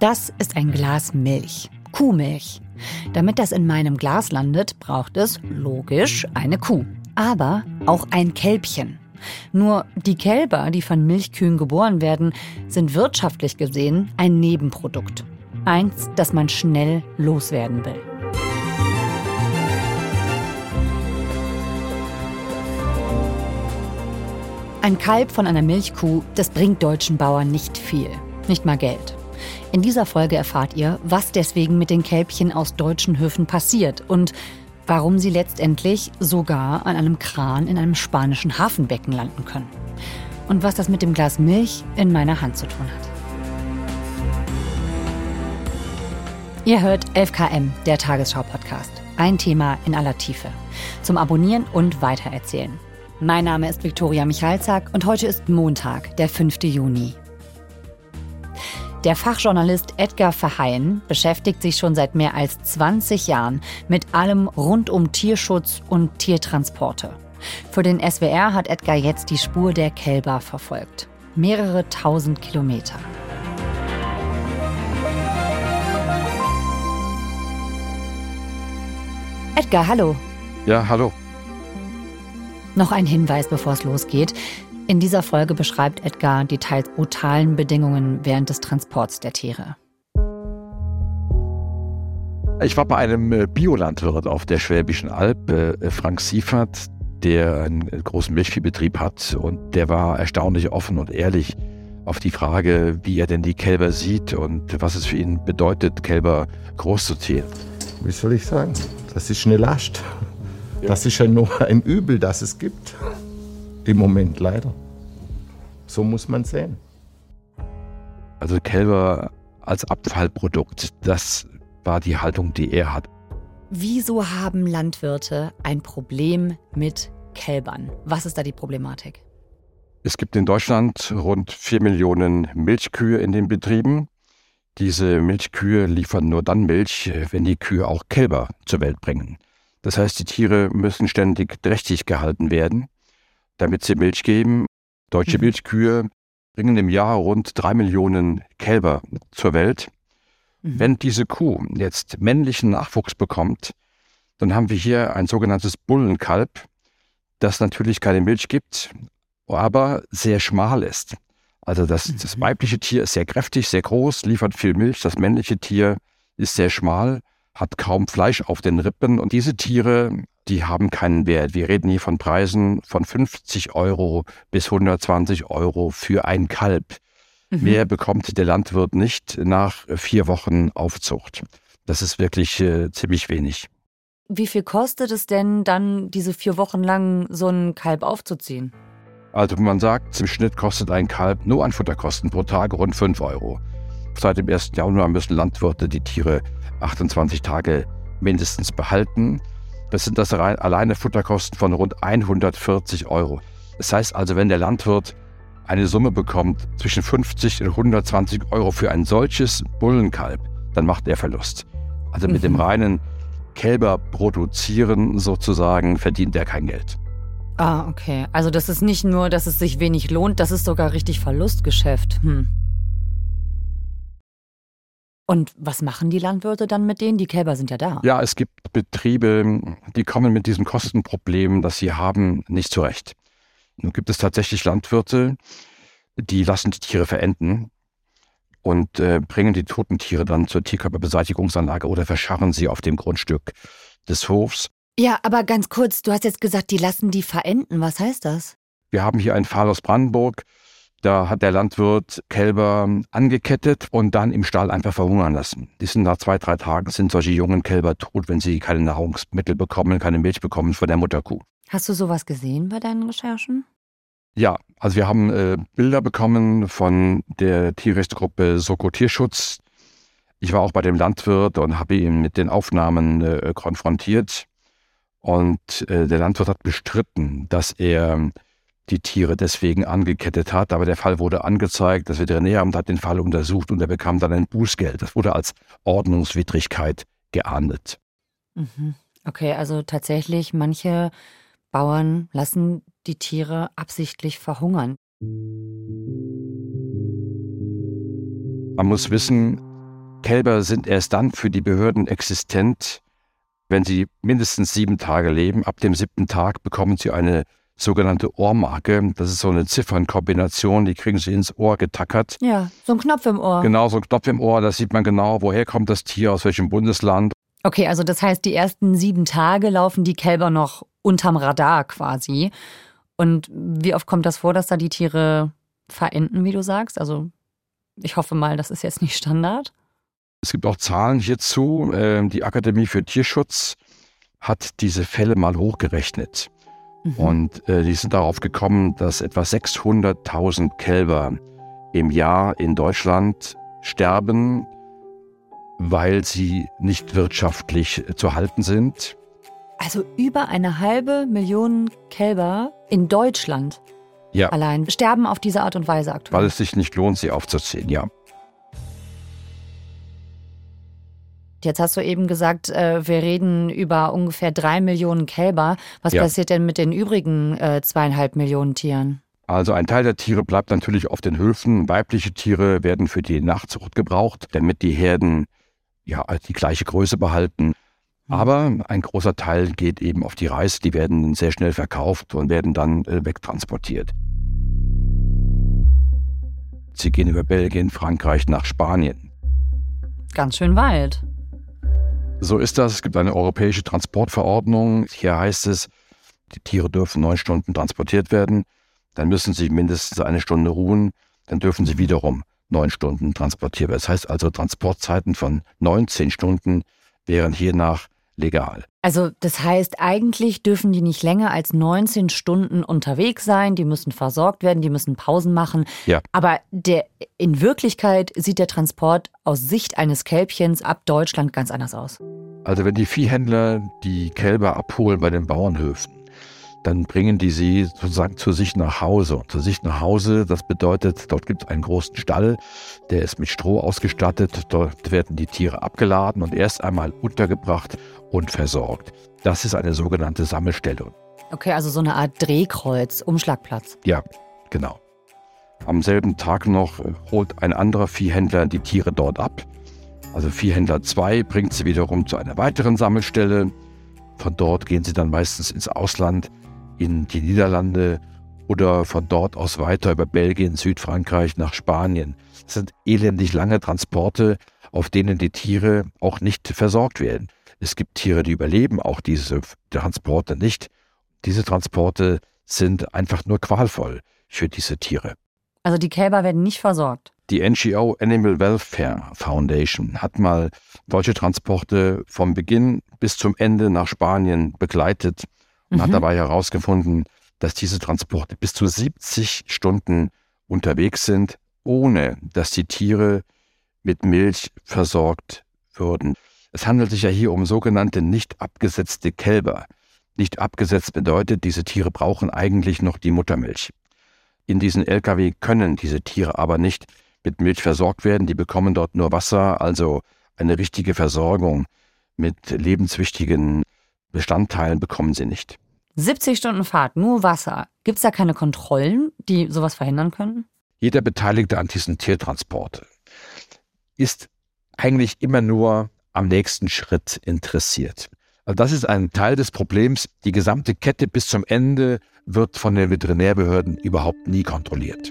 Das ist ein Glas Milch. Kuhmilch. Damit das in meinem Glas landet, braucht es, logisch, eine Kuh. Aber auch ein Kälbchen. Nur die Kälber, die von Milchkühen geboren werden, sind wirtschaftlich gesehen ein Nebenprodukt. Eins, das man schnell loswerden will. Ein Kalb von einer Milchkuh, das bringt deutschen Bauern nicht viel, nicht mal Geld. In dieser Folge erfahrt ihr, was deswegen mit den Kälbchen aus deutschen Höfen passiert und warum sie letztendlich sogar an einem Kran in einem spanischen Hafenbecken landen können. Und was das mit dem Glas Milch in meiner Hand zu tun hat. Ihr hört 11KM, der Tagesschau-Podcast. Ein Thema in aller Tiefe. Zum Abonnieren und Weitererzählen. Mein Name ist Viktoria Michalzack und heute ist Montag, der 5. Juni. Der Fachjournalist Edgar Verheyen beschäftigt sich schon seit mehr als 20 Jahren mit allem rund um Tierschutz und Tiertransporte. Für den SWR hat Edgar jetzt die Spur der Kälber verfolgt. Mehrere tausend Kilometer. Edgar, hallo. Ja, hallo. Noch ein Hinweis, bevor es losgeht. In dieser Folge beschreibt Edgar die teils brutalen Bedingungen während des Transports der Tiere. Ich war bei einem äh, Biolandwirt auf der Schwäbischen Alb, äh, Frank Siefert, der einen großen Milchviehbetrieb hat und der war erstaunlich offen und ehrlich auf die Frage, wie er denn die Kälber sieht und was es für ihn bedeutet, Kälber großzuziehen. Wie soll ich sagen? Das ist eine Last. Das ist ja nur ein Übel, das es gibt. Im Moment leider. So muss man sehen. Also Kälber als Abfallprodukt, das war die Haltung, die er hat. Wieso haben Landwirte ein Problem mit Kälbern? Was ist da die Problematik? Es gibt in Deutschland rund vier Millionen Milchkühe in den Betrieben. Diese Milchkühe liefern nur dann Milch, wenn die Kühe auch Kälber zur Welt bringen. Das heißt, die Tiere müssen ständig trächtig gehalten werden damit sie Milch geben. Deutsche mhm. Milchkühe bringen im Jahr rund drei Millionen Kälber zur Welt. Mhm. Wenn diese Kuh jetzt männlichen Nachwuchs bekommt, dann haben wir hier ein sogenanntes Bullenkalb, das natürlich keine Milch gibt, aber sehr schmal ist. Also das, mhm. das weibliche Tier ist sehr kräftig, sehr groß, liefert viel Milch. Das männliche Tier ist sehr schmal, hat kaum Fleisch auf den Rippen. Und diese Tiere die haben keinen Wert. Wir reden hier von Preisen von 50 Euro bis 120 Euro für ein Kalb. Mhm. Mehr bekommt der Landwirt nicht nach vier Wochen Aufzucht. Das ist wirklich äh, ziemlich wenig. Wie viel kostet es denn dann, diese vier Wochen lang so ein Kalb aufzuziehen? Also man sagt, im Schnitt kostet ein Kalb nur an Futterkosten pro Tag rund 5 Euro. Seit dem 1. Januar müssen Landwirte die Tiere 28 Tage mindestens behalten. Das sind das alleine Futterkosten von rund 140 Euro. Das heißt also, wenn der Landwirt eine Summe bekommt zwischen 50 und 120 Euro für ein solches Bullenkalb, dann macht er Verlust. Also mit mhm. dem reinen Kälber produzieren sozusagen verdient er kein Geld. Ah, okay. Also das ist nicht nur, dass es sich wenig lohnt, das ist sogar richtig Verlustgeschäft. Hm. Und was machen die Landwirte dann mit denen? Die Kälber sind ja da. Ja, es gibt Betriebe, die kommen mit diesem Kostenproblem, das sie haben, nicht zurecht. Nun gibt es tatsächlich Landwirte, die lassen die Tiere verenden und äh, bringen die toten Tiere dann zur Tierkörperbeseitigungsanlage oder verscharren sie auf dem Grundstück des Hofs. Ja, aber ganz kurz, du hast jetzt gesagt, die lassen die verenden. Was heißt das? Wir haben hier einen Fall aus Brandenburg. Da hat der Landwirt Kälber angekettet und dann im Stall einfach verhungern lassen. Die sind nach zwei, drei Tagen sind solche jungen Kälber tot, wenn sie keine Nahrungsmittel bekommen, keine Milch bekommen von der Mutterkuh. Hast du sowas gesehen bei deinen Recherchen? Ja, also wir haben äh, Bilder bekommen von der Tierrechtsgruppe Soko Tierschutz. Ich war auch bei dem Landwirt und habe ihn mit den Aufnahmen äh, konfrontiert. Und äh, der Landwirt hat bestritten, dass er die Tiere deswegen angekettet hat. Aber der Fall wurde angezeigt, das Veterinäramt hat den Fall untersucht und er bekam dann ein Bußgeld. Das wurde als Ordnungswidrigkeit geahndet. Mhm. Okay, also tatsächlich, manche Bauern lassen die Tiere absichtlich verhungern. Man muss wissen, Kälber sind erst dann für die Behörden existent, wenn sie mindestens sieben Tage leben. Ab dem siebten Tag bekommen sie eine sogenannte Ohrmarke. Das ist so eine Ziffernkombination, die kriegen sie ins Ohr getackert. Ja, so ein Knopf im Ohr. Genau, so ein Knopf im Ohr, da sieht man genau, woher kommt das Tier, aus welchem Bundesland. Okay, also das heißt, die ersten sieben Tage laufen die Kälber noch unterm Radar quasi. Und wie oft kommt das vor, dass da die Tiere verenden, wie du sagst? Also ich hoffe mal, das ist jetzt nicht Standard. Es gibt auch Zahlen hierzu. Ähm, die Akademie für Tierschutz hat diese Fälle mal hochgerechnet. Mhm. Und äh, die sind darauf gekommen, dass etwa 600.000 Kälber im Jahr in Deutschland sterben, weil sie nicht wirtschaftlich zu halten sind. Also über eine halbe Million Kälber in Deutschland ja. allein sterben auf diese Art und Weise aktuell. Weil es sich nicht lohnt, sie aufzuziehen, ja. Jetzt hast du eben gesagt, äh, wir reden über ungefähr drei Millionen Kälber. Was ja. passiert denn mit den übrigen äh, zweieinhalb Millionen Tieren? Also ein Teil der Tiere bleibt natürlich auf den Höfen. Weibliche Tiere werden für die Nachzucht gebraucht, damit die Herden ja die gleiche Größe behalten. Mhm. Aber ein großer Teil geht eben auf die Reise. Die werden sehr schnell verkauft und werden dann äh, wegtransportiert. Sie gehen über Belgien, Frankreich nach Spanien. Ganz schön weit. So ist das. Es gibt eine europäische Transportverordnung. Hier heißt es, die Tiere dürfen neun Stunden transportiert werden. Dann müssen sie mindestens eine Stunde ruhen. Dann dürfen sie wiederum neun Stunden transportiert werden. Das heißt also, Transportzeiten von 19 Stunden wären hiernach legal. Also das heißt, eigentlich dürfen die nicht länger als 19 Stunden unterwegs sein, die müssen versorgt werden, die müssen Pausen machen. Ja. Aber der, in Wirklichkeit sieht der Transport aus Sicht eines Kälbchens ab Deutschland ganz anders aus. Also wenn die Viehhändler die Kälber abholen bei den Bauernhöfen, dann bringen die sie sozusagen zu sich nach Hause. Zu sich nach Hause, das bedeutet, dort gibt es einen großen Stall, der ist mit Stroh ausgestattet. Dort werden die Tiere abgeladen und erst einmal untergebracht und versorgt. Das ist eine sogenannte Sammelstelle. Okay, also so eine Art Drehkreuz, Umschlagplatz. Ja, genau. Am selben Tag noch holt ein anderer Viehhändler die Tiere dort ab. Also Viehhändler 2 bringt sie wiederum zu einer weiteren Sammelstelle. Von dort gehen sie dann meistens ins Ausland in die Niederlande oder von dort aus weiter über Belgien, Südfrankreich nach Spanien. Das sind elendig lange Transporte, auf denen die Tiere auch nicht versorgt werden. Es gibt Tiere, die überleben auch diese Transporte nicht. Diese Transporte sind einfach nur qualvoll für diese Tiere. Also die Kälber werden nicht versorgt. Die NGO Animal Welfare Foundation hat mal deutsche Transporte vom Beginn bis zum Ende nach Spanien begleitet und mhm. hat dabei herausgefunden, dass diese Transporte bis zu 70 Stunden unterwegs sind, ohne dass die Tiere mit Milch versorgt würden. Es handelt sich ja hier um sogenannte nicht abgesetzte Kälber. Nicht abgesetzt bedeutet, diese Tiere brauchen eigentlich noch die Muttermilch. In diesen Lkw können diese Tiere aber nicht mit Milch versorgt werden. Die bekommen dort nur Wasser, also eine richtige Versorgung mit lebenswichtigen Bestandteilen bekommen sie nicht. 70 Stunden Fahrt, nur Wasser. Gibt es da keine Kontrollen, die sowas verhindern können? Jeder Beteiligte an diesen Tiertransporten ist eigentlich immer nur am nächsten Schritt interessiert. Also das ist ein Teil des Problems. Die gesamte Kette bis zum Ende wird von den Veterinärbehörden überhaupt nie kontrolliert.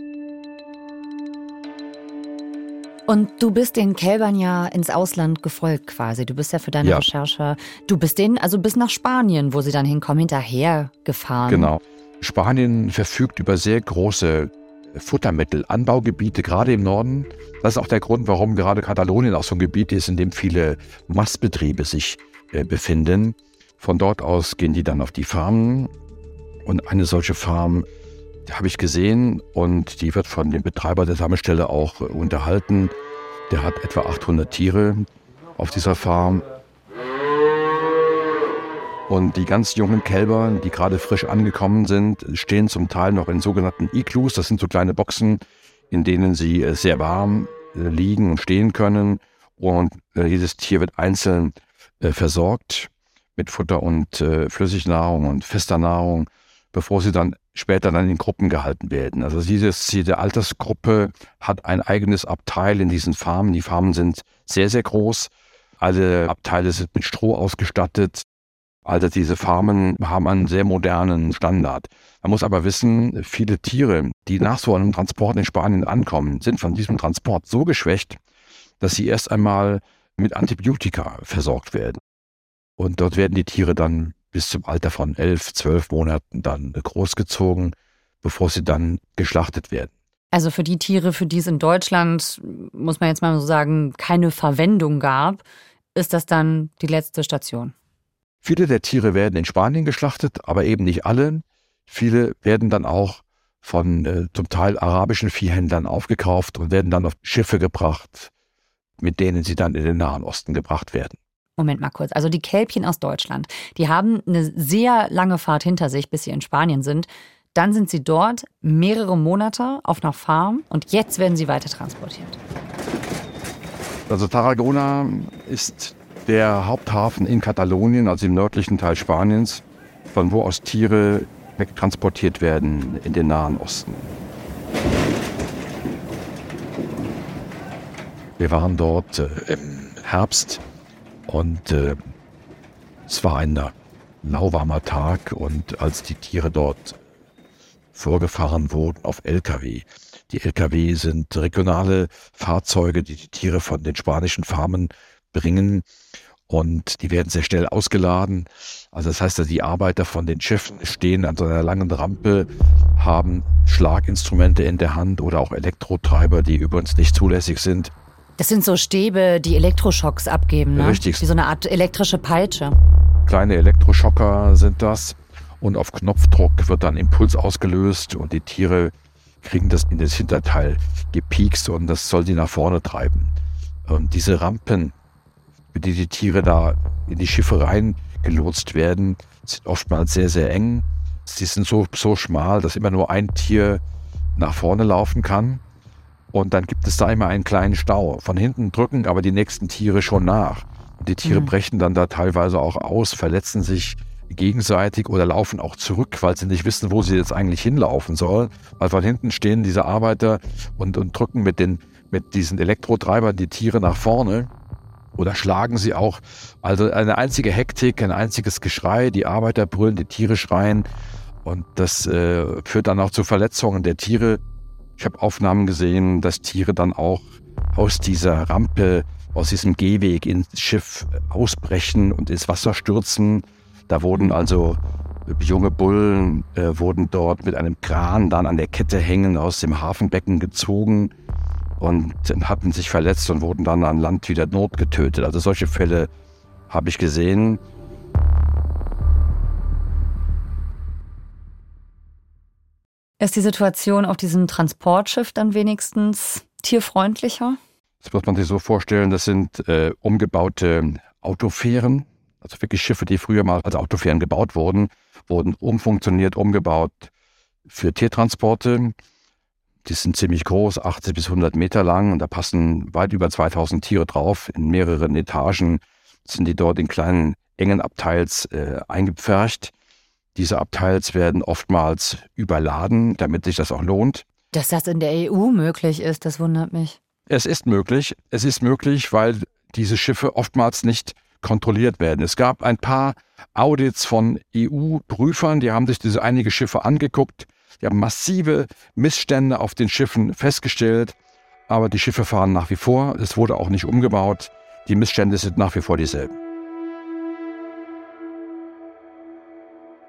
Und du bist den Kälbern ja ins Ausland gefolgt quasi. Du bist ja für deine ja. Recherche, du bist denen also bis nach Spanien, wo sie dann hinkommen, hinterher gefahren. Genau. Spanien verfügt über sehr große Futtermittelanbaugebiete, gerade im Norden. Das ist auch der Grund, warum gerade Katalonien auch so ein Gebiet ist, in dem viele Mastbetriebe sich äh, befinden. Von dort aus gehen die dann auf die Farmen. Und eine solche Farm habe ich gesehen und die wird von dem Betreiber der Sammelstelle auch äh, unterhalten. Der hat etwa 800 Tiere auf dieser Farm. Und die ganz jungen Kälber, die gerade frisch angekommen sind, stehen zum Teil noch in sogenannten Iglus. Das sind so kleine Boxen, in denen sie äh, sehr warm äh, liegen und stehen können. Und jedes Tier wird einzeln versorgt mit Futter und Flüssignahrung und fester Nahrung bevor sie dann später dann in Gruppen gehalten werden. Also dieses, diese Altersgruppe hat ein eigenes Abteil in diesen Farmen. Die Farmen sind sehr, sehr groß. Alle Abteile sind mit Stroh ausgestattet. Also diese Farmen haben einen sehr modernen Standard. Man muss aber wissen, viele Tiere, die nach so einem Transport in Spanien ankommen, sind von diesem Transport so geschwächt, dass sie erst einmal mit Antibiotika versorgt werden. Und dort werden die Tiere dann bis zum Alter von elf, zwölf Monaten dann großgezogen, bevor sie dann geschlachtet werden. Also für die Tiere, für die es in Deutschland, muss man jetzt mal so sagen, keine Verwendung gab, ist das dann die letzte Station. Viele der Tiere werden in Spanien geschlachtet, aber eben nicht alle. Viele werden dann auch von äh, zum Teil arabischen Viehhändlern aufgekauft und werden dann auf Schiffe gebracht, mit denen sie dann in den Nahen Osten gebracht werden. Moment mal kurz. Also die Kälbchen aus Deutschland, die haben eine sehr lange Fahrt hinter sich, bis sie in Spanien sind. Dann sind sie dort mehrere Monate auf einer Farm und jetzt werden sie weiter transportiert. Also Tarragona ist der Haupthafen in Katalonien, also im nördlichen Teil Spaniens, von wo aus Tiere wegtransportiert werden in den Nahen Osten. Wir waren dort äh, im Herbst und äh, es war ein lauwarmer Tag und als die Tiere dort vorgefahren wurden auf Lkw. Die Lkw sind regionale Fahrzeuge, die die Tiere von den spanischen Farmen bringen und die werden sehr schnell ausgeladen. Also das heißt, dass die Arbeiter von den Schiffen stehen an so einer langen Rampe, haben Schlaginstrumente in der Hand oder auch Elektrotreiber, die übrigens nicht zulässig sind das sind so Stäbe, die Elektroschocks abgeben, ne? Richtig. Wie so eine Art elektrische Peitsche. Kleine Elektroschocker sind das. Und auf Knopfdruck wird dann Impuls ausgelöst und die Tiere kriegen das in das Hinterteil gepiekst und das soll sie nach vorne treiben. Und diese Rampen, mit denen die Tiere da in die Schiffe reingelotst werden, sind oftmals sehr, sehr eng. Sie sind so, so schmal, dass immer nur ein Tier nach vorne laufen kann. Und dann gibt es da immer einen kleinen Stau. Von hinten drücken aber die nächsten Tiere schon nach. Und die Tiere mhm. brechen dann da teilweise auch aus, verletzen sich gegenseitig oder laufen auch zurück, weil sie nicht wissen, wo sie jetzt eigentlich hinlaufen sollen. Weil von hinten stehen diese Arbeiter und, und drücken mit, den, mit diesen Elektrotreibern die Tiere nach vorne oder schlagen sie auch. Also eine einzige Hektik, ein einziges Geschrei, die Arbeiter brüllen, die Tiere schreien und das äh, führt dann auch zu Verletzungen der Tiere. Ich habe Aufnahmen gesehen, dass Tiere dann auch aus dieser Rampe, aus diesem Gehweg ins Schiff ausbrechen und ins Wasser stürzen. Da wurden also junge Bullen äh, wurden dort mit einem Kran dann an der Kette hängen aus dem Hafenbecken gezogen und hatten sich verletzt und wurden dann an Land wieder notgetötet. Also solche Fälle habe ich gesehen. Ist die Situation auf diesem Transportschiff dann wenigstens tierfreundlicher? Das muss man sich so vorstellen, das sind äh, umgebaute Autofähren, also wirklich Schiffe, die früher mal als Autofähren gebaut wurden, wurden umfunktioniert, umgebaut für Tiertransporte. Die sind ziemlich groß, 80 bis 100 Meter lang und da passen weit über 2000 Tiere drauf. In mehreren Etagen sind die dort in kleinen, engen Abteils äh, eingepfercht. Diese Abteils werden oftmals überladen, damit sich das auch lohnt. Dass das in der EU möglich ist, das wundert mich. Es ist möglich. Es ist möglich, weil diese Schiffe oftmals nicht kontrolliert werden. Es gab ein paar Audits von EU-Prüfern, die haben sich diese einige Schiffe angeguckt. Die haben massive Missstände auf den Schiffen festgestellt. Aber die Schiffe fahren nach wie vor. Es wurde auch nicht umgebaut. Die Missstände sind nach wie vor dieselben.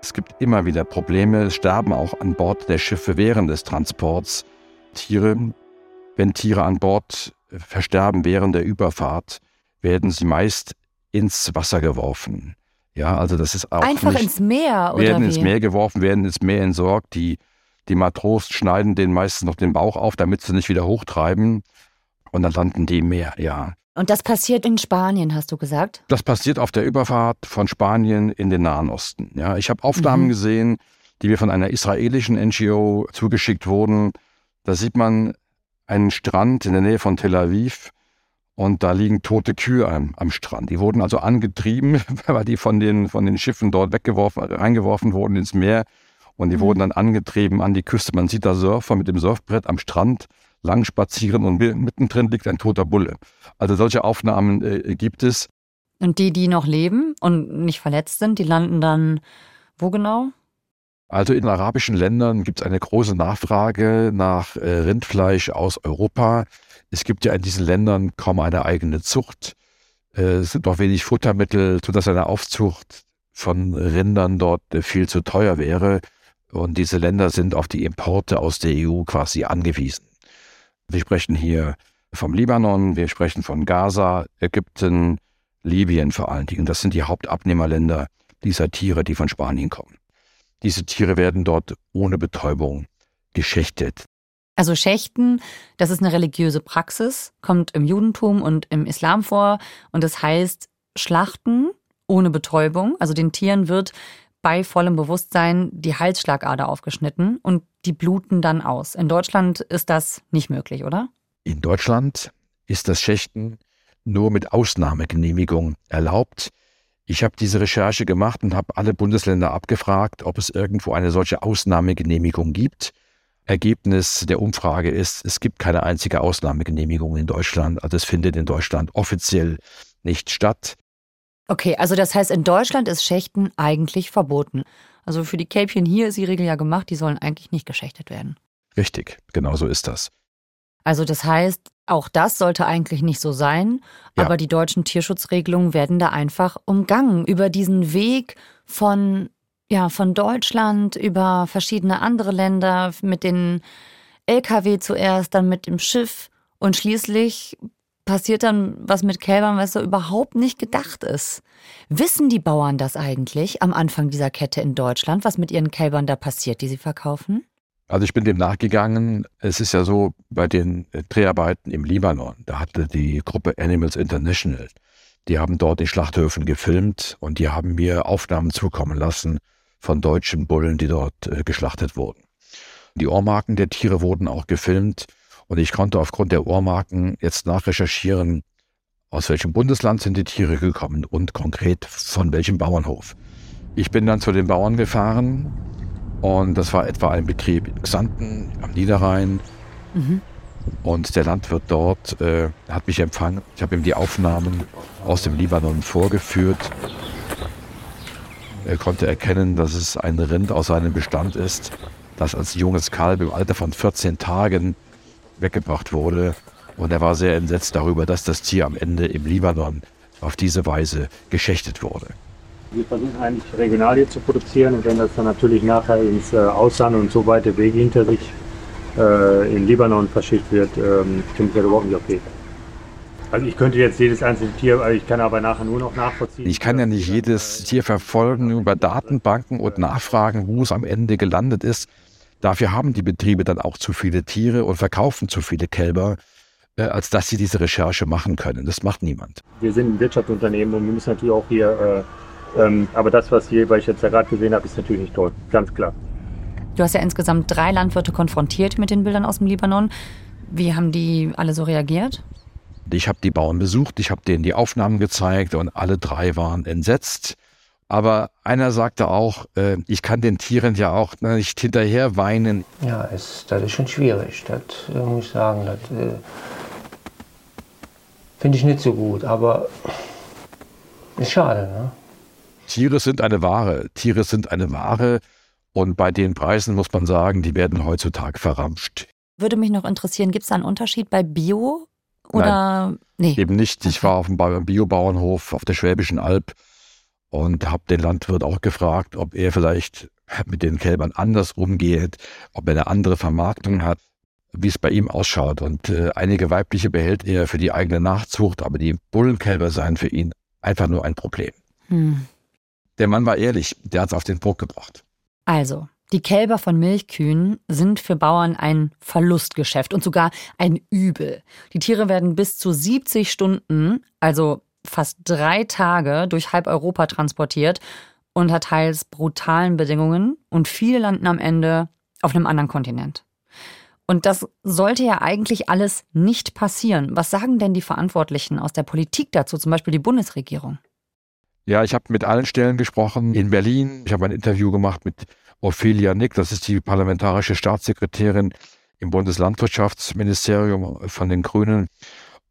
Es gibt immer wieder Probleme. Es sterben auch an Bord der Schiffe während des Transports Tiere. Wenn Tiere an Bord versterben während der Überfahrt, werden sie meist ins Wasser geworfen. Ja, also das ist auch einfach nicht, ins Meer oder werden wie? ins Meer geworfen, werden ins Meer entsorgt. Die die Matrosen schneiden denen meistens noch den Bauch auf, damit sie nicht wieder hochtreiben und dann landen die im Meer. Ja. Und das passiert in Spanien, hast du gesagt? Das passiert auf der Überfahrt von Spanien in den Nahen Osten. Ja, ich habe Aufnahmen mhm. gesehen, die mir von einer israelischen NGO zugeschickt wurden. Da sieht man einen Strand in der Nähe von Tel Aviv und da liegen tote Kühe am, am Strand. Die wurden also angetrieben, weil die von den, von den Schiffen dort weggeworfen, reingeworfen wurden ins Meer Und die mhm. wurden dann angetrieben an die Küste. Man sieht da Surfer mit dem Surfbrett am Strand lang spazieren und mittendrin liegt ein toter Bulle. Also solche Aufnahmen äh, gibt es. Und die, die noch leben und nicht verletzt sind, die landen dann wo genau? Also in arabischen Ländern gibt es eine große Nachfrage nach äh, Rindfleisch aus Europa. Es gibt ja in diesen Ländern kaum eine eigene Zucht. Äh, es sind auch wenig Futtermittel, sodass eine Aufzucht von Rindern dort äh, viel zu teuer wäre. Und diese Länder sind auf die Importe aus der EU quasi angewiesen. Wir sprechen hier vom Libanon, wir sprechen von Gaza, Ägypten, Libyen vor allen Dingen. Das sind die Hauptabnehmerländer dieser Tiere, die von Spanien kommen. Diese Tiere werden dort ohne Betäubung geschächtet. Also Schächten, das ist eine religiöse Praxis, kommt im Judentum und im Islam vor und das heißt Schlachten ohne Betäubung. Also den Tieren wird bei vollem Bewusstsein die Halsschlagader aufgeschnitten und die bluten dann aus. In Deutschland ist das nicht möglich, oder? In Deutschland ist das Schächten nur mit Ausnahmegenehmigung erlaubt. Ich habe diese Recherche gemacht und habe alle Bundesländer abgefragt, ob es irgendwo eine solche Ausnahmegenehmigung gibt. Ergebnis der Umfrage ist, es gibt keine einzige Ausnahmegenehmigung in Deutschland. Also es findet in Deutschland offiziell nicht statt. Okay, also das heißt, in Deutschland ist Schächten eigentlich verboten. Also für die Kälbchen hier ist die Regel ja gemacht, die sollen eigentlich nicht geschächtet werden. Richtig, genau so ist das. Also das heißt, auch das sollte eigentlich nicht so sein, ja. aber die deutschen Tierschutzregelungen werden da einfach umgangen über diesen Weg von ja, von Deutschland über verschiedene andere Länder mit den LKW zuerst, dann mit dem Schiff und schließlich passiert dann was mit Kälbern, was so überhaupt nicht gedacht ist. Wissen die Bauern das eigentlich am Anfang dieser Kette in Deutschland, was mit ihren Kälbern da passiert, die sie verkaufen? Also ich bin dem nachgegangen. Es ist ja so, bei den äh, Dreharbeiten im Libanon, da hatte die Gruppe Animals International, die haben dort die Schlachthöfen gefilmt und die haben mir Aufnahmen zukommen lassen von deutschen Bullen, die dort äh, geschlachtet wurden. Die Ohrmarken der Tiere wurden auch gefilmt und ich konnte aufgrund der Ohrmarken jetzt nachrecherchieren, aus welchem Bundesland sind die Tiere gekommen und konkret von welchem Bauernhof. Ich bin dann zu den Bauern gefahren und das war etwa ein Betrieb in Xanten am Niederrhein. Mhm. Und der Landwirt dort äh, hat mich empfangen. Ich habe ihm die Aufnahmen aus dem Libanon vorgeführt. Er konnte erkennen, dass es ein Rind aus seinem Bestand ist, das als junges Kalb im Alter von 14 Tagen weggebracht wurde. Und er war sehr entsetzt darüber, dass das Tier am Ende im Libanon auf diese Weise geschächtet wurde. Wir versuchen eigentlich regional hier zu produzieren und wenn das dann natürlich nachher ins äh, Ausland und so weite Wege hinter sich äh, in Libanon verschickt wird, ähm, ich das überhaupt nicht okay. Also ich könnte jetzt jedes einzelne Tier, ich kann aber nachher nur noch nachvollziehen. Ich kann ja nicht jedes Tier verfolgen über Datenbanken und nachfragen, wo es am Ende gelandet ist. Dafür haben die Betriebe dann auch zu viele Tiere und verkaufen zu viele Kälber, äh, als dass sie diese Recherche machen können. Das macht niemand. Wir sind ein Wirtschaftsunternehmen und wir müssen natürlich auch hier, äh, ähm, aber das, was hier, weil ich jetzt ja gerade gesehen habe, ist natürlich nicht toll, ganz klar. Du hast ja insgesamt drei Landwirte konfrontiert mit den Bildern aus dem Libanon. Wie haben die alle so reagiert? Ich habe die Bauern besucht, ich habe denen die Aufnahmen gezeigt und alle drei waren entsetzt. Aber einer sagte auch, äh, ich kann den Tieren ja auch nicht hinterher weinen. Ja, es, das ist schon schwierig, das äh, muss ich sagen. Das äh, finde ich nicht so gut, aber ist schade. Ne? Tiere sind eine Ware, Tiere sind eine Ware und bei den Preisen muss man sagen, die werden heutzutage verramscht. Würde mich noch interessieren, gibt es da einen Unterschied bei Bio oder Nein, nee? Eben nicht. Ich war auf dem Biobauernhof auf der Schwäbischen Alb und habe den Landwirt auch gefragt, ob er vielleicht mit den Kälbern anders umgeht, ob er eine andere Vermarktung hat, wie es bei ihm ausschaut. Und äh, einige weibliche behält er für die eigene Nachzucht, aber die Bullenkälber seien für ihn einfach nur ein Problem. Hm. Der Mann war ehrlich, der hat es auf den Punkt gebracht. Also, die Kälber von Milchkühen sind für Bauern ein Verlustgeschäft und sogar ein Übel. Die Tiere werden bis zu 70 Stunden, also fast drei Tage durch halb Europa transportiert unter teils brutalen Bedingungen und viele landen am Ende auf einem anderen Kontinent. Und das sollte ja eigentlich alles nicht passieren. Was sagen denn die Verantwortlichen aus der Politik dazu, zum Beispiel die Bundesregierung? Ja, ich habe mit allen Stellen gesprochen in Berlin. Ich habe ein Interview gemacht mit Ophelia Nick, das ist die parlamentarische Staatssekretärin im Bundeslandwirtschaftsministerium von den Grünen.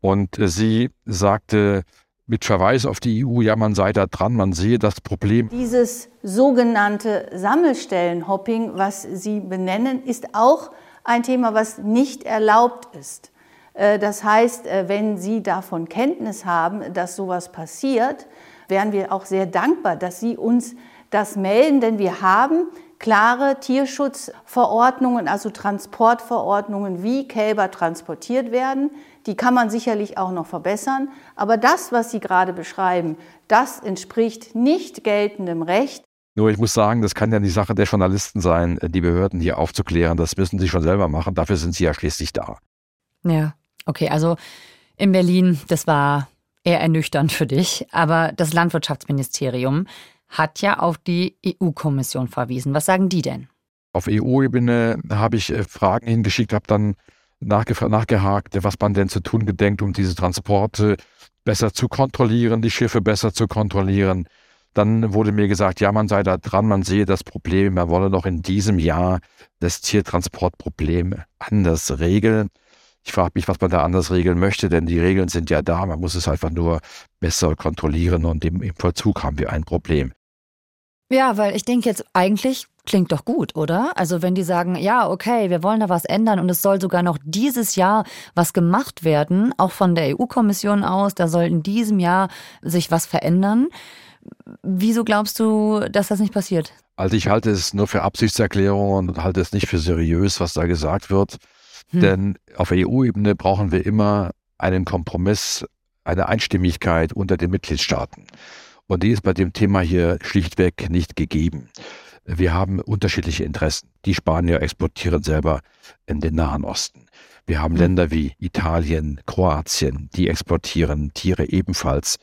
Und äh, sie sagte mit Verweis auf die EU, ja, man sei da dran, man sehe das Problem. Dieses sogenannte Sammelstellenhopping, was Sie benennen, ist auch ein Thema, was nicht erlaubt ist. Äh, das heißt, äh, wenn Sie davon Kenntnis haben, dass sowas passiert, wären wir auch sehr dankbar, dass Sie uns das melden, denn wir haben klare Tierschutzverordnungen, also Transportverordnungen, wie Kälber transportiert werden. Die kann man sicherlich auch noch verbessern. Aber das, was Sie gerade beschreiben, das entspricht nicht geltendem Recht. Nur ich muss sagen, das kann ja die Sache der Journalisten sein, die Behörden hier aufzuklären. Das müssen sie schon selber machen. Dafür sind sie ja schließlich da. Ja, okay. Also in Berlin, das war eher ernüchternd für dich. Aber das Landwirtschaftsministerium hat ja auf die EU-Kommission verwiesen. Was sagen die denn? Auf EU-Ebene habe ich äh, Fragen hingeschickt, habe dann nachgehakt, was man denn zu tun gedenkt, um diese Transporte besser zu kontrollieren, die Schiffe besser zu kontrollieren. Dann wurde mir gesagt, ja, man sei da dran, man sehe das Problem, man wolle noch in diesem Jahr das Tiertransportproblem anders regeln. Ich frage mich, was man da anders regeln möchte, denn die Regeln sind ja da, man muss es einfach nur besser kontrollieren und im, im Vollzug haben wir ein Problem. Ja, weil ich denke jetzt eigentlich klingt doch gut, oder? Also wenn die sagen, ja, okay, wir wollen da was ändern und es soll sogar noch dieses Jahr was gemacht werden, auch von der EU-Kommission aus, da soll in diesem Jahr sich was verändern. Wieso glaubst du, dass das nicht passiert? Also ich halte es nur für Absichtserklärungen und halte es nicht für seriös, was da gesagt wird. Hm. Denn auf EU-Ebene brauchen wir immer einen Kompromiss, eine Einstimmigkeit unter den Mitgliedstaaten. Und die ist bei dem Thema hier schlichtweg nicht gegeben. Wir haben unterschiedliche Interessen. Die Spanier exportieren selber in den Nahen Osten. Wir haben hm. Länder wie Italien, Kroatien, die exportieren Tiere ebenfalls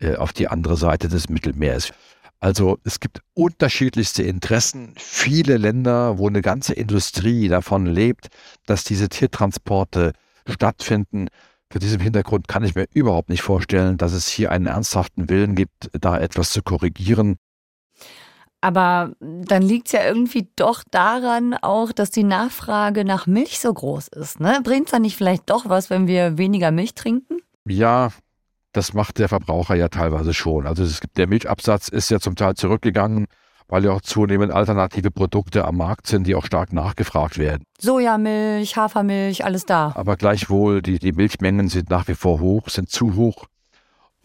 äh, auf die andere Seite des Mittelmeers. Also es gibt unterschiedlichste Interessen, viele Länder, wo eine ganze Industrie davon lebt, dass diese Tiertransporte stattfinden. Vor diesem Hintergrund kann ich mir überhaupt nicht vorstellen, dass es hier einen ernsthaften Willen gibt, da etwas zu korrigieren. Aber dann liegt es ja irgendwie doch daran auch, dass die Nachfrage nach Milch so groß ist. Ne? Bringt es dann nicht vielleicht doch was, wenn wir weniger Milch trinken? Ja, das macht der Verbraucher ja teilweise schon. Also es gibt, der Milchabsatz ist ja zum Teil zurückgegangen, weil ja auch zunehmend alternative Produkte am Markt sind, die auch stark nachgefragt werden. Sojamilch, Hafermilch, alles da. Aber gleichwohl, die, die Milchmengen sind nach wie vor hoch, sind zu hoch.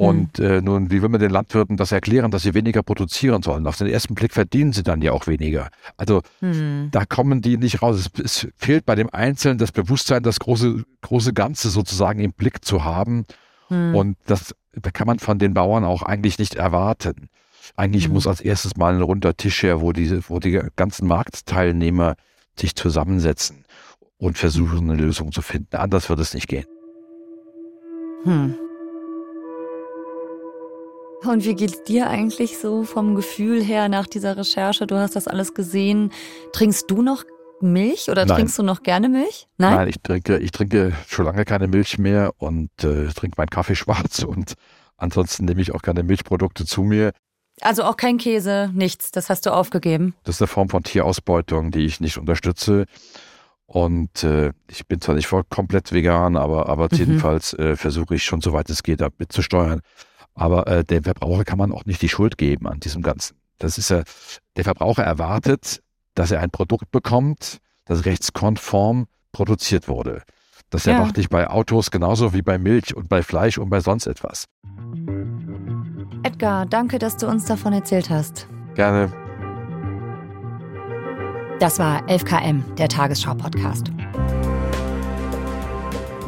Und hm. äh, nun, wie will man den Landwirten das erklären, dass sie weniger produzieren sollen? Auf den ersten Blick verdienen sie dann ja auch weniger. Also hm. da kommen die nicht raus. Es, es, fehlt bei dem Einzelnen das Bewusstsein, das große, große Ganze sozusagen im Blick zu haben hm. Und das kann man von den Bauern auch eigentlich nicht erwarten. Eigentlich hm. muss als erstes mal ein runder Tisch her, wo diese, wo die ganzen Marktteilnehmer sich zusammensetzen und versuchen, eine Lösung zu finden. Anders wird es nicht gehen. Hm. Und wie geht's dir eigentlich so vom Gefühl her nach dieser Recherche? Du hast das alles gesehen. Trinkst du noch Milch oder Nein. trinkst du noch gerne Milch? Nein? Nein, ich trinke, ich trinke schon lange keine Milch mehr und äh, trinke meinen Kaffee schwarz und ansonsten nehme ich auch keine Milchprodukte zu mir. Also auch kein Käse, nichts, das hast du aufgegeben. Das ist eine Form von Tierausbeutung, die ich nicht unterstütze. Und äh, ich bin zwar nicht voll komplett vegan, aber, aber mhm. jedenfalls äh, versuche ich schon, soweit es geht, mitzusteuern. Aber äh, dem Verbraucher kann man auch nicht die Schuld geben an diesem Ganzen. Das ist ja, der Verbraucher erwartet, dass er ein Produkt bekommt, das rechtskonform produziert wurde. Das ja. erwarte ich bei Autos genauso wie bei Milch und bei Fleisch und bei sonst etwas. Edgar, danke, dass du uns davon erzählt hast. Gerne. Das war 11KM, der Tagesschau-Podcast.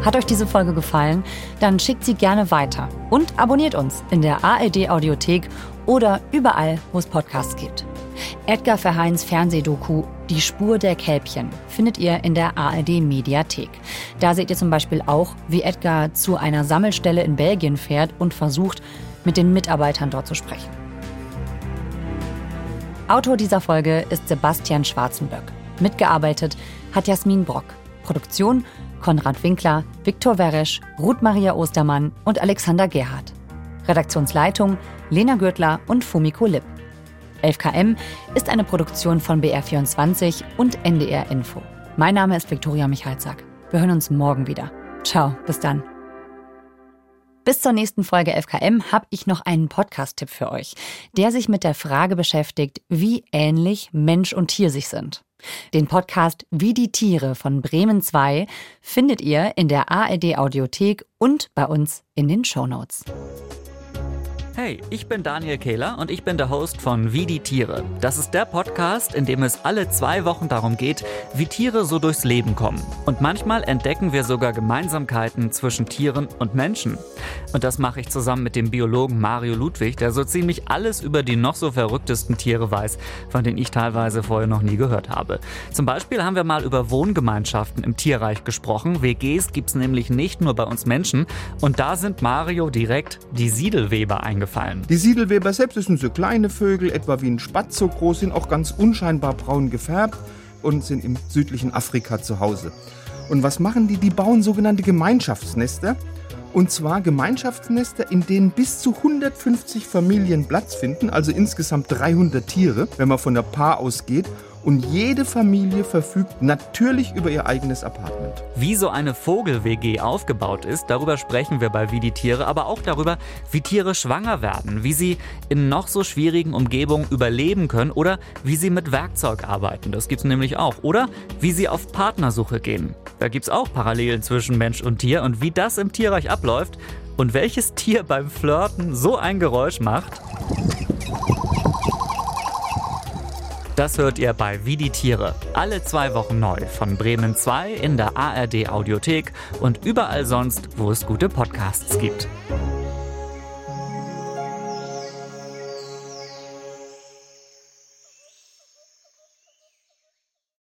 Hat euch diese Folge gefallen? Dann schickt sie gerne weiter und abonniert uns in der ARD-Audiothek oder überall, wo es Podcasts gibt. Edgar Verheins Fernsehdoku Die Spur der Kälbchen findet ihr in der ARD Mediathek. Da seht ihr zum Beispiel auch, wie Edgar zu einer Sammelstelle in Belgien fährt und versucht, mit den Mitarbeitern dort zu sprechen. Autor dieser Folge ist Sebastian Schwarzenböck. Mitgearbeitet hat Jasmin Brock. Produktion Konrad Winkler, Viktor Weresch, Ruth Maria Ostermann und Alexander Gerhardt. Redaktionsleitung Lena Gürtler und Fumiko Lipp. 11KM ist eine Produktion von BR24 und NDR Info. Mein Name ist Viktoria Michalzack. Wir hören uns morgen wieder. Ciao, bis dann. Bis zur nächsten Folge FKM habe ich noch einen Podcast-Tipp für euch, der sich mit der Frage beschäftigt, wie ähnlich Mensch und Tier sich sind. Den Podcast Wie die Tiere von Bremen 2 findet ihr in der ARD Audiothek und bei uns in den Show Notes. Hey, ich bin Daniel Kehler und ich bin der Host von Wie die Tiere. Das ist der Podcast, in dem es alle zwei Wochen darum geht, wie Tiere so durchs Leben kommen. Und manchmal entdecken wir sogar Gemeinsamkeiten zwischen Tieren und Menschen. Und das mache ich zusammen mit dem Biologen Mario Ludwig, der so ziemlich alles über die noch so verrücktesten Tiere weiß, von denen ich teilweise vorher noch nie gehört habe. Zum Beispiel haben wir mal über Wohngemeinschaften im Tierreich gesprochen. WGs gibt es nämlich nicht nur bei uns Menschen. Und da sind Mario direkt die Siedelweber eingeladen eingefallen. Die Siedelweber selbst sind so kleine Vögel, etwa wie ein Spatz so groß, sind auch ganz unscheinbar braun gefärbt und sind im südlichen Afrika zu Hause. Und was machen die? Die bauen sogenannte Gemeinschaftsnester. Und zwar Gemeinschaftsnester, in denen bis zu 150 Familien Platz finden, also insgesamt 300 Tiere, wenn man von der Paar ausgeht und jede Familie verfügt natürlich über ihr eigenes Apartment. Wie so eine Vogel-WG aufgebaut ist, darüber sprechen wir bei Wie die Tiere, aber auch darüber, wie Tiere schwanger werden, wie sie in noch so schwierigen Umgebungen überleben können oder wie sie mit Werkzeug arbeiten. Das gibt es nämlich auch. Oder wie sie auf Partnersuche gehen. Da gibt es auch Parallelen zwischen Mensch und Tier und wie das im Tierreich abläuft und welches Tier beim Flirten so ein Geräusch macht. Das hört ihr bei Wie die Tiere. Alle zwei Wochen neu von Bremen 2 in der ARD Audiothek und überall sonst, wo es gute Podcasts gibt.